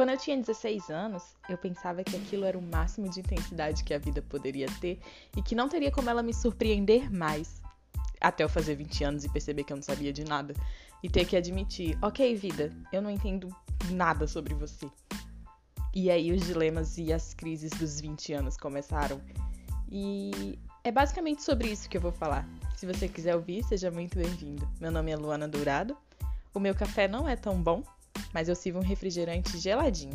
Quando eu tinha 16 anos, eu pensava que aquilo era o máximo de intensidade que a vida poderia ter e que não teria como ela me surpreender mais. Até eu fazer 20 anos e perceber que eu não sabia de nada. E ter que admitir: ok, vida, eu não entendo nada sobre você. E aí os dilemas e as crises dos 20 anos começaram. E é basicamente sobre isso que eu vou falar. Se você quiser ouvir, seja muito bem-vindo. Meu nome é Luana Dourado. O meu café não é tão bom, mas eu sirvo um refrigerante geladinho.